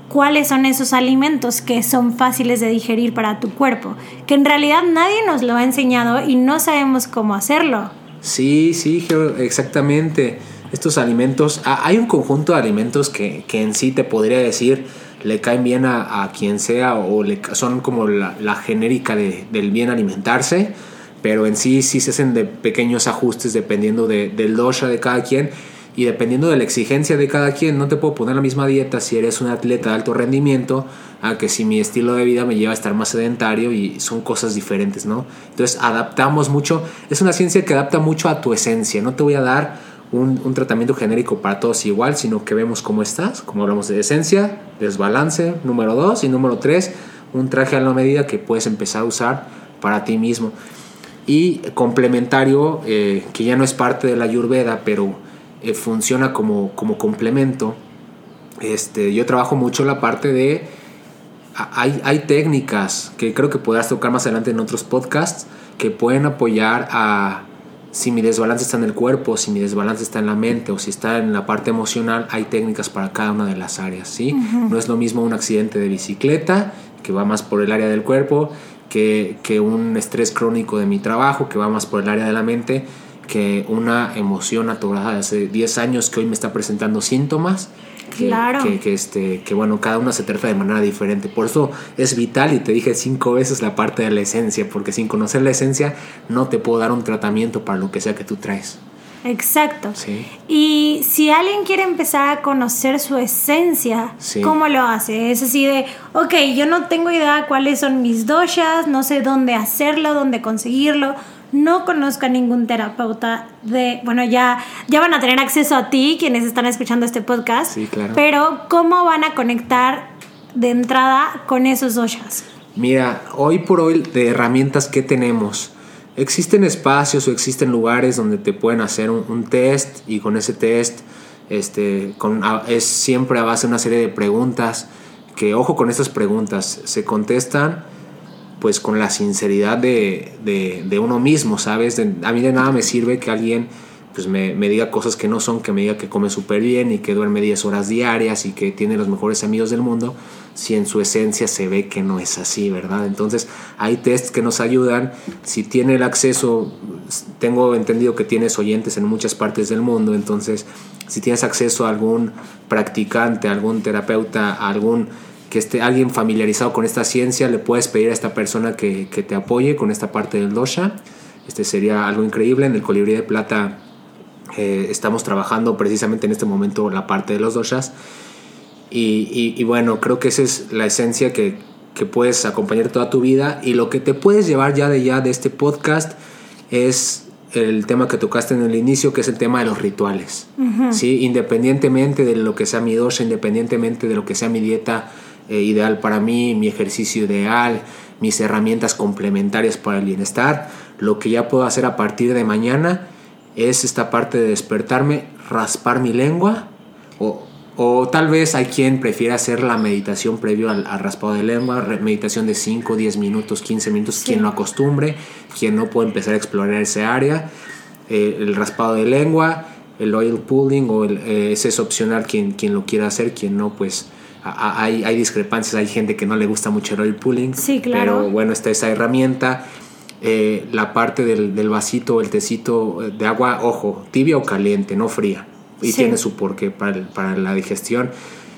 cuáles son esos alimentos que son fáciles de digerir para tu cuerpo, que en realidad nadie nos lo ha enseñado y no sabemos cómo hacerlo. Sí, sí, exactamente. Estos alimentos, hay un conjunto de alimentos que, en sí te podría decir le caen bien a, quien sea o le, son como la, genérica del bien alimentarse, pero en sí sí se hacen de pequeños ajustes dependiendo del dosha de cada quien y dependiendo de la exigencia de cada quien, no te puedo poner la misma dieta si eres un atleta de alto rendimiento a que si mi estilo de vida me lleva a estar más sedentario y son cosas diferentes, ¿no? Entonces adaptamos mucho, es una ciencia que adapta mucho a tu esencia, no te voy a dar un, tratamiento genérico para todos igual, sino que vemos cómo estás, como hablamos de esencia, desbalance, número dos y número tres, un traje a la medida que puedes empezar a usar para ti mismo. Y complementario, eh, que ya no es parte de la ayurveda, pero eh, funciona como, como complemento. Este, yo trabajo mucho la parte de... Hay, hay técnicas que creo que podrás tocar más adelante en otros podcasts que pueden apoyar a, si mi desbalance está en el cuerpo, si mi desbalance está en la mente o si está en la parte emocional, hay técnicas para cada una de las áreas, ¿sí? No es lo mismo un accidente de bicicleta, que va más por el área del cuerpo, que, que, un estrés crónico de mi trabajo, que va más por el área de la mente, que una emoción atorada de hace 10 años que hoy me está presentando síntomas. Que, claro. que, este, que bueno, cada una se trata de manera diferente. Por eso es vital y te dije cinco veces la parte de la esencia, porque sin conocer la esencia no te puedo dar un tratamiento para lo que sea que tú traes. Exacto. Y si alguien quiere empezar a conocer su esencia, ¿cómo lo hace? Es así de, ok, yo no tengo idea cuáles son mis doshas, no sé dónde hacerlo, dónde conseguirlo no conozca ningún terapeuta de, bueno, ya, ya van a tener acceso a ti quienes están escuchando este podcast, sí, claro. pero ¿cómo van a conectar de entrada con esos doshas? Mira, hoy por hoy de herramientas que tenemos, existen espacios o existen lugares donde te pueden hacer un, test y con ese test este, con, es siempre a base de una serie de preguntas que, ojo con estas preguntas, se contestan pues con la sinceridad de, de, uno mismo, ¿sabes? a mí de nada me sirve que alguien pues me, me diga cosas que no son, que me diga que come súper bien y que duerme 10 horas diarias y que tiene los mejores amigos del mundo, si en su esencia se ve que no es así, ¿verdad? Entonces hay tests que nos ayudan, si tiene el acceso, tengo entendido que tienes oyentes en muchas partes del mundo, entonces si tienes acceso a algún practicante, algún terapeuta, algún que esté alguien familiarizado con esta ciencia, le puedes pedir a esta persona que, te apoye con esta parte del dosha. Este sería algo increíble. En el colibrí de plata eh, estamos trabajando precisamente en este momento la parte de los doshas. Y, bueno, creo que esa es la esencia que, puedes acompañar toda tu vida. Y lo que te puedes llevar ya de ya de este podcast es el tema que tocaste en el inicio, que es el tema de los rituales. ¿sí? Independientemente de lo que sea mi dosha, independientemente de lo que sea mi dieta, eh, ideal para mí, mi ejercicio ideal, mis herramientas complementarias para el bienestar. Lo que ya puedo hacer a partir de mañana es esta parte de despertarme, raspar mi lengua o, o tal vez hay quien prefiera hacer la meditación previo al, raspado de lengua, meditación de 5, 10 minutos, 15 minutos, quien lo acostumbre, quien no puede empezar a explorar ese área, eh, el raspado de lengua, el oil pulling o el, eh, ese es opcional quien, quien lo quiera hacer, quien no pues hay, hay, discrepancias, hay gente que no le gusta mucho el oil pulling. Sí, claro. Pero bueno, está esa herramienta. Eh, la parte del, del vasito, el tecito de agua, ojo, tibia o caliente, no fría. Y tiene su porqué para, para la digestión.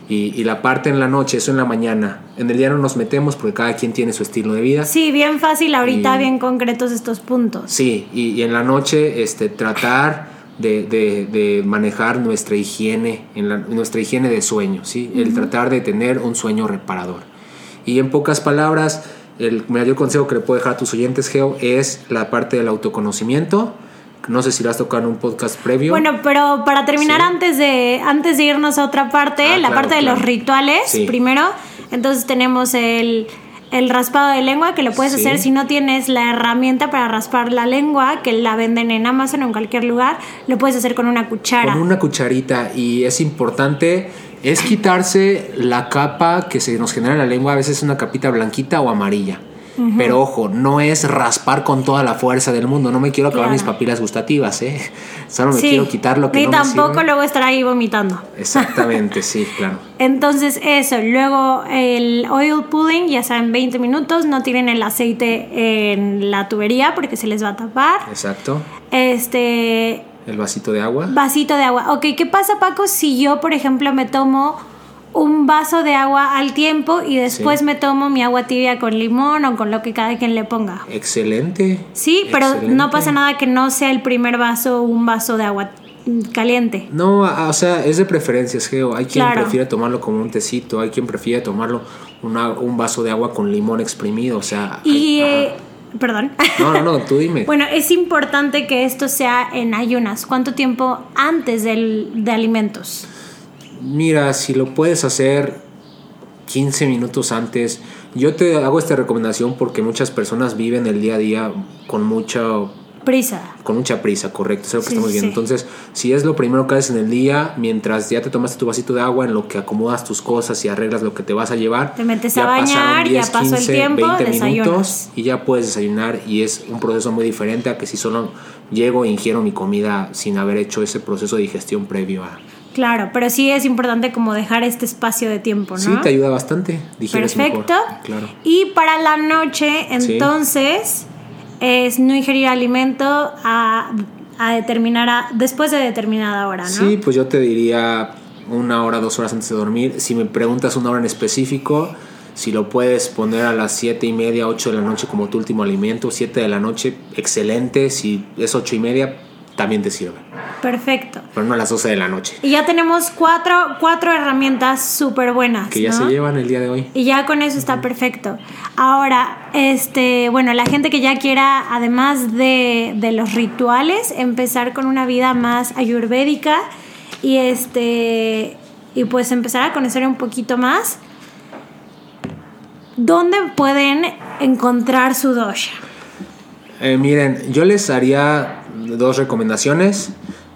Y, y, la parte en la noche, eso en la mañana. En el día no nos metemos porque cada quien tiene su estilo de vida. Sí, bien fácil ahorita, bien concretos estos puntos. Sí, y, y, en la noche este, tratar de, de- de manejar nuestra higiene, en la- nuestra higiene de sueño, ¿sí? El tratar de tener un sueño reparador. Y en pocas palabras, el mayor consejo que le puedo dejar a tus oyentes, Geo, es la parte del autoconocimiento. No sé si lo has tocado en un podcast previo. Bueno, pero para terminar Sí. antes de antes de irnos a otra parte, Ah, la claro, parte de claro. los rituales, Sí. primero, entonces tenemos el el raspado de lengua que lo puedes Sí. hacer si no tienes la herramienta para raspar la lengua, que la venden en Amazon o en cualquier lugar, lo puedes hacer con una cuchara. Con una cucharita y es importante es quitarse la capa que se nos genera en la lengua, a veces una capita blanquita o amarilla. Pero ojo, no es raspar con toda la fuerza del mundo. No me quiero acabar Claro. mis papilas gustativas, ¿eh? *laughs* Solo me Sí. quiero quitar lo que Ni no tampoco luego estar ahí vomitando. *laughs* Exactamente, sí, claro. Entonces eso, luego el oil pulling, ya saben, 20 minutos, no tienen el aceite en la tubería porque se les va a tapar. Exacto. Este El vasito de agua. vasito de agua. Ok, ¿qué pasa Paco si yo, por ejemplo, me tomo un vaso de agua al tiempo y después Sí. me tomo mi agua tibia con limón o con lo que cada quien le ponga? Excelente. Sí, pero Excelente. no pasa nada que no sea el primer vaso un vaso de agua caliente. No, o sea, es de preferencias, Geo. Hay quien Claro. prefiere tomarlo como un tecito, hay quien prefiere tomarlo una- un vaso de agua con limón exprimido, o sea... Y, hay- eh, perdón. No, no, no, tú dime. *laughs* Bueno, es importante que esto sea en ayunas. ¿Cuánto tiempo antes del, de alimentos? Mira, si lo puedes hacer 15 minutos antes, yo te hago esta recomendación porque muchas personas viven el día a día con mucha Prisa. con mucha prisa, correcto, es lo que Sí, estamos viendo. sí. Entonces, si es lo primero que haces en el día, mientras ya te tomaste tu vasito de agua, en lo que acomodas tus cosas y arreglas lo que te vas a llevar, Te metes ya a bañar, pasaron ya pasó el tiempo, desayunas. y ya puedes desayunar y es un proceso muy diferente a que si solo llego e ingiero mi comida sin haber hecho ese proceso de digestión previo a... Claro, pero sí es importante como dejar este espacio de tiempo, ¿no? Sí, te ayuda bastante, Perfecto. mejor. Claro. Y para la noche, Sí. entonces, es no ingerir alimento a, a determinar después de determinada hora, ¿no? Sí, pues yo te diría una hora, dos horas antes de dormir. Si me preguntas una hora en específico, si lo puedes poner a las siete y media, 8 de la noche como tu último alimento, 7 de la noche, excelente. Si es ocho y media, también te sirve. Perfecto. Pero no a las 12 de la noche. Y ya tenemos cuatro, cuatro herramientas súper buenas. Que ya ¿no? se llevan el día de hoy. Y ya con eso está perfecto. Ahora, este, bueno, la gente que ya quiera, además de, de los rituales, empezar con una vida más ayurvédica y este y pues empezar a conocer un poquito más. ¿Dónde pueden encontrar su dosha? Eh, miren, yo les haría dos recomendaciones.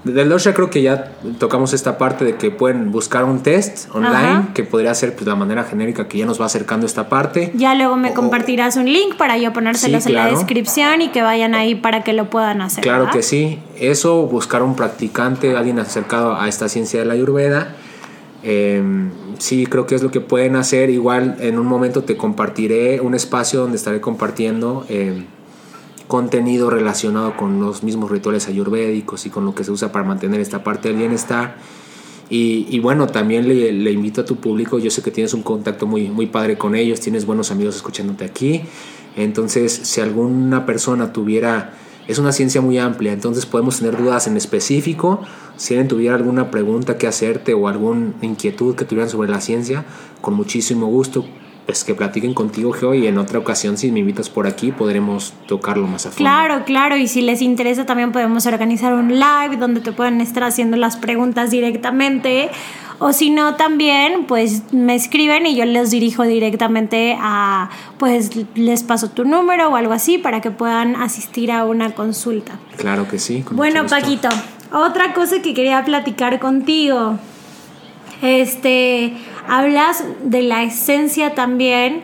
Del dosha creo que ya tocamos esta parte de que pueden buscar un test online, Ajá. que podría ser pues, la manera genérica que ya nos va acercando esta parte. Ya luego me O- compartirás un link para yo ponérselos Sí, en la claro. descripción y que vayan ahí para que lo puedan hacer. Claro ¿verdad? que sí. Eso, buscar un practicante, alguien acercado a esta ciencia de la ayurveda. Eh, sí, creo que es lo que pueden hacer. Igual en un momento te compartiré un espacio donde estaré compartiendo eh, contenido relacionado con los mismos rituales ayurvédicos y con lo que se usa para mantener esta parte del bienestar. Y, bueno, también le, le invito a tu público, yo sé que tienes un contacto muy, muy padre con ellos, tienes buenos amigos escuchándote aquí, entonces si alguna persona tuviera, es una ciencia muy amplia, entonces podemos tener dudas en específico, si alguien tuviera alguna pregunta que hacerte o alguna inquietud que tuvieran sobre la ciencia, con muchísimo gusto, pues que platiquen contigo, Geo, y en otra ocasión, si me invitas por aquí, podremos tocarlo más a fondo. Claro, claro, y si les interesa también podemos organizar un live donde te pueden estar haciendo las preguntas directamente. O si no, también, pues me escriben y yo les dirijo directamente a, pues les paso tu número o algo así para que puedan asistir a una consulta. Claro que sí. Bueno. Paquito, otra cosa que quería platicar contigo. Este, hablas de la esencia también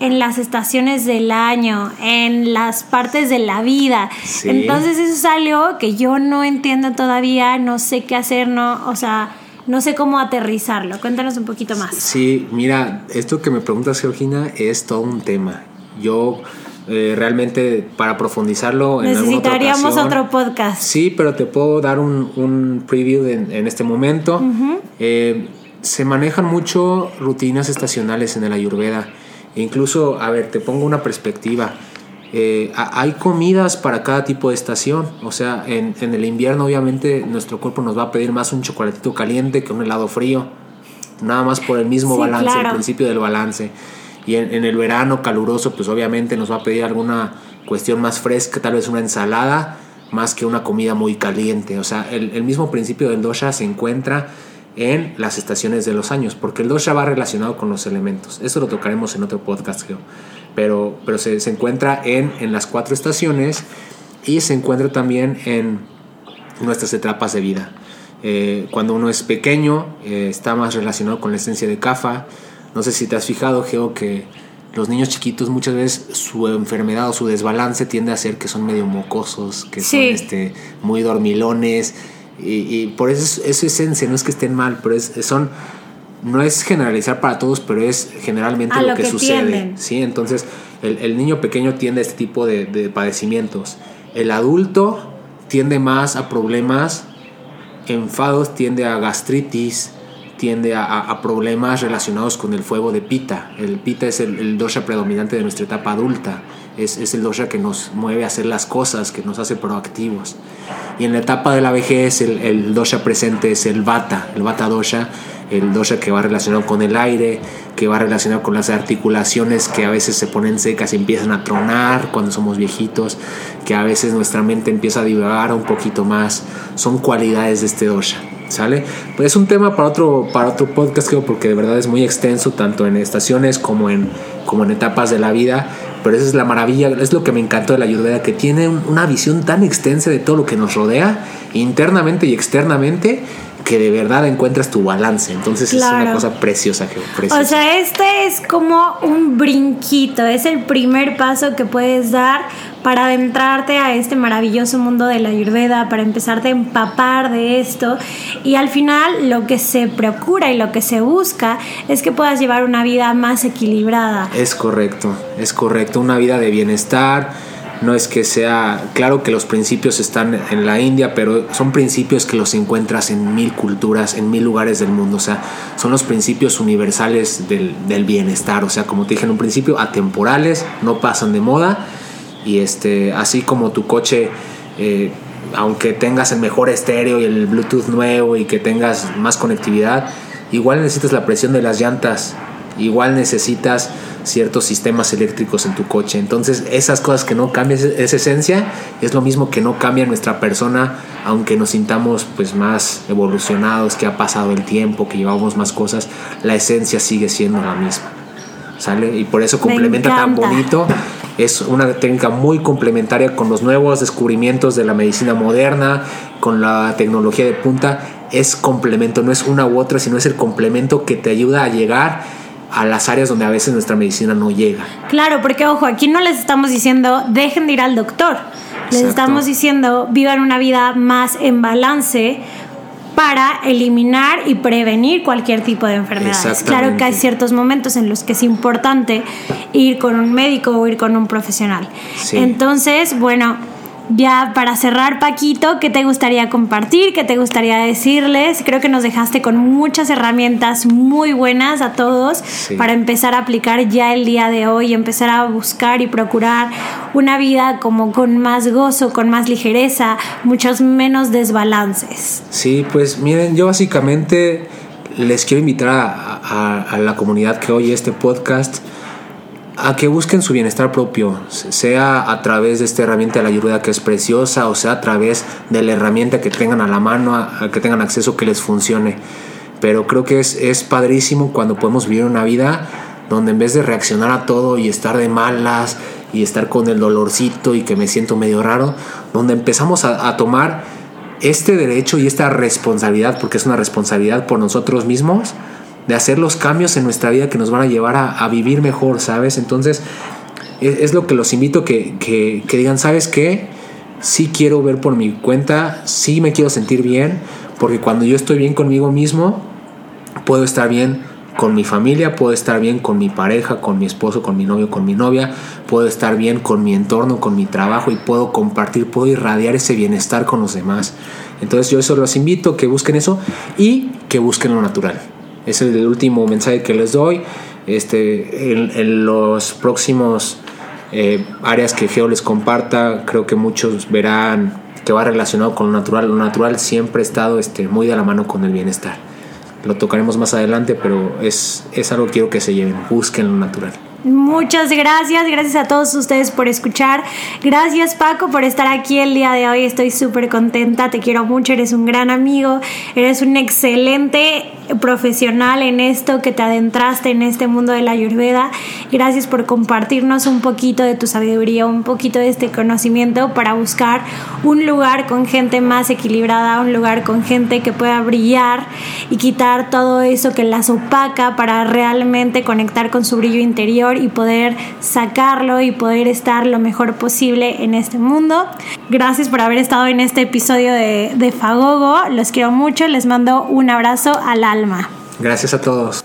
en las estaciones del año, en las partes de la vida. Sí. Entonces eso es algo que yo no entiendo todavía, no sé qué hacer, no, o sea, no sé cómo aterrizarlo. Cuéntanos un poquito más. Sí, mira, esto que me preguntas, Georgina, es todo un tema. Yo eh, realmente, para profundizarlo en otra Necesitaríamos otro podcast. Sí, pero te puedo dar un, un preview en, en este momento. Eh, se manejan mucho rutinas estacionales en el Ayurveda. E incluso, a ver, te pongo una perspectiva. eh, hay comidas para cada tipo de estación. O sea, en, el invierno obviamente nuestro cuerpo nos va a pedir más un chocolatito caliente que un helado frío. Nada más por el mismo balance, el principio del balance. Y en, el verano caluroso, pues obviamente nos va a pedir alguna cuestión más fresca, tal vez una ensalada, más que una comida muy caliente. O sea, el, el mismo principio del dosha se encuentra en las estaciones de los años, porque el dosha va relacionado con los elementos. Eso lo tocaremos en otro podcast, creo pero, pero se, se encuentra en, en, las cuatro estaciones y se encuentra también en nuestras etapas de vida. Eh, cuando uno es pequeño eh, está más relacionado con la esencia de CAFA. No sé si te has fijado, Geo, que los niños chiquitos muchas veces su enfermedad o su desbalance tiende a ser que son medio mocosos, que son este, muy dormilones. Y, por eso es, esencia, no es que estén mal, pero es, son no es generalizar para todos, pero es generalmente lo, que, sucede. ¿sí? Entonces, el, niño pequeño tiende a este tipo de, padecimientos. El adulto tiende más a problemas, enfados, tiende a gastritis, tiende a, problemas relacionados con el fuego de pita. El pita es el, el dosha predominante de nuestra etapa adulta. Es, es, el dosha que nos mueve a hacer las cosas, que nos hace proactivos. Y en la etapa de la vejez, el, el dosha presente es el vata, el vata dosha, el dosha que va relacionado con el aire, que va relacionado con las articulaciones que a veces se ponen secas y empiezan a tronar cuando somos viejitos, que a veces nuestra mente empieza a divagar un poquito más. Son cualidades de este dosha. ¿Sale? Pues es un tema para otro, para otro podcast, creo, porque de verdad es muy extenso, tanto en estaciones como en, como en etapas de la vida. Pero esa es la maravilla, es lo que me encantó de la Ayurveda, que tiene una visión tan extensa de todo lo que nos rodea, internamente y externamente, que de verdad encuentras tu balance. Entonces es una cosa preciosa, que preciosa. O sea, este es como un brinquito, es el primer paso que puedes dar para adentrarte a este maravilloso mundo de la ayurveda, para empezarte a empapar de esto y al final lo que se procura y lo que se busca es que puedas llevar una vida más equilibrada. Es correcto, es correcto, una vida de bienestar no es que sea, claro que los principios están en la India, pero son principios que los encuentras en mil culturas, en mil lugares del mundo, o sea, son los principios universales del, bienestar, o sea, como te dije en un principio, atemporales, no pasan de moda, y este, así como tu coche... Eh, aunque tengas el mejor estéreo y el Bluetooth nuevo y que tengas más conectividad, igual necesitas la presión de las llantas, igual necesitas ciertos sistemas eléctricos en tu coche. Entonces, esas cosas que no cambian esa esencia es lo mismo que no cambia nuestra persona, aunque nos sintamos pues más evolucionados, que ha pasado el tiempo, que llevamos más cosas, la esencia sigue siendo la misma. ¿Sale? Y por eso complementa tan bonito. Es una técnica muy complementaria con los nuevos descubrimientos de la medicina moderna, con la tecnología de punta. Es complemento, no es una u otra, sino es el complemento que te ayuda a llegar a las áreas donde a veces nuestra medicina no llega. Claro, porque ojo, aquí no les estamos diciendo dejen de ir al doctor. Les estamos diciendo vivan una vida más en balance para eliminar y prevenir cualquier tipo de enfermedades. Claro que hay ciertos momentos en los que es importante ir con un médico o ir con un profesional. Entonces, bueno, ya para cerrar, Paquito, ¿qué te gustaría compartir? ¿Qué te gustaría decirles? Creo que nos dejaste con muchas herramientas muy buenas a todos para empezar a aplicar ya el día de hoy, empezar a buscar y procurar una vida como con más gozo, con más ligereza, muchos menos desbalances. Sí, pues miren, yo básicamente les quiero invitar a, a la comunidad que oye este podcast a que busquen su bienestar propio, sea a través de esta herramienta de la ayurveda que es preciosa o sea a través de la herramienta que tengan a la mano, a, que tengan acceso que les funcione. Pero creo que es, es padrísimo cuando podemos vivir una vida donde en vez de reaccionar a todo y estar de malas y estar con el dolorcito y que me siento medio raro, donde empezamos a, a tomar este derecho y esta responsabilidad, porque es una responsabilidad por nosotros mismos, de hacer los cambios en nuestra vida que nos van a llevar a, vivir mejor, ¿sabes? Entonces, es, lo que los invito que, que, que, digan, ¿sabes qué? Sí quiero ver por mi cuenta, sí me quiero sentir bien, porque cuando yo estoy bien conmigo mismo, puedo estar bien con mi familia, puedo estar bien con mi pareja, con mi esposo, con mi novio, con mi novia, puedo estar bien con mi entorno, con mi trabajo y puedo compartir, puedo irradiar ese bienestar con los demás. Entonces yo eso los invito, que busquen eso y que busquen lo natural. Es el último mensaje que les doy. Este, en, los próximos eh, áreas que Geo les comparta. Creo que muchos verán que va relacionado con lo natural. Lo natural siempre ha estado este, muy de la mano con el bienestar. Lo tocaremos más adelante, pero es, es algo que quiero que se lleven. Busquen lo natural. Muchas gracias, gracias a todos ustedes por escuchar. Gracias Paco por estar aquí el día de hoy. Estoy súper contenta, te quiero mucho, eres un gran amigo, eres un excelente profesional en esto, que te adentraste en este mundo de la ayurveda. Gracias por compartirnos un poquito de tu sabiduría, un poquito de este conocimiento para buscar un lugar con gente más equilibrada, un lugar con gente que pueda brillar y quitar todo eso que las opaca para realmente conectar con su brillo interior y poder sacarlo y poder estar lo mejor posible en este mundo. Gracias por haber estado en este episodio de, de Fagogo. Los quiero mucho. Les mando un abrazo al alma. Gracias a todos.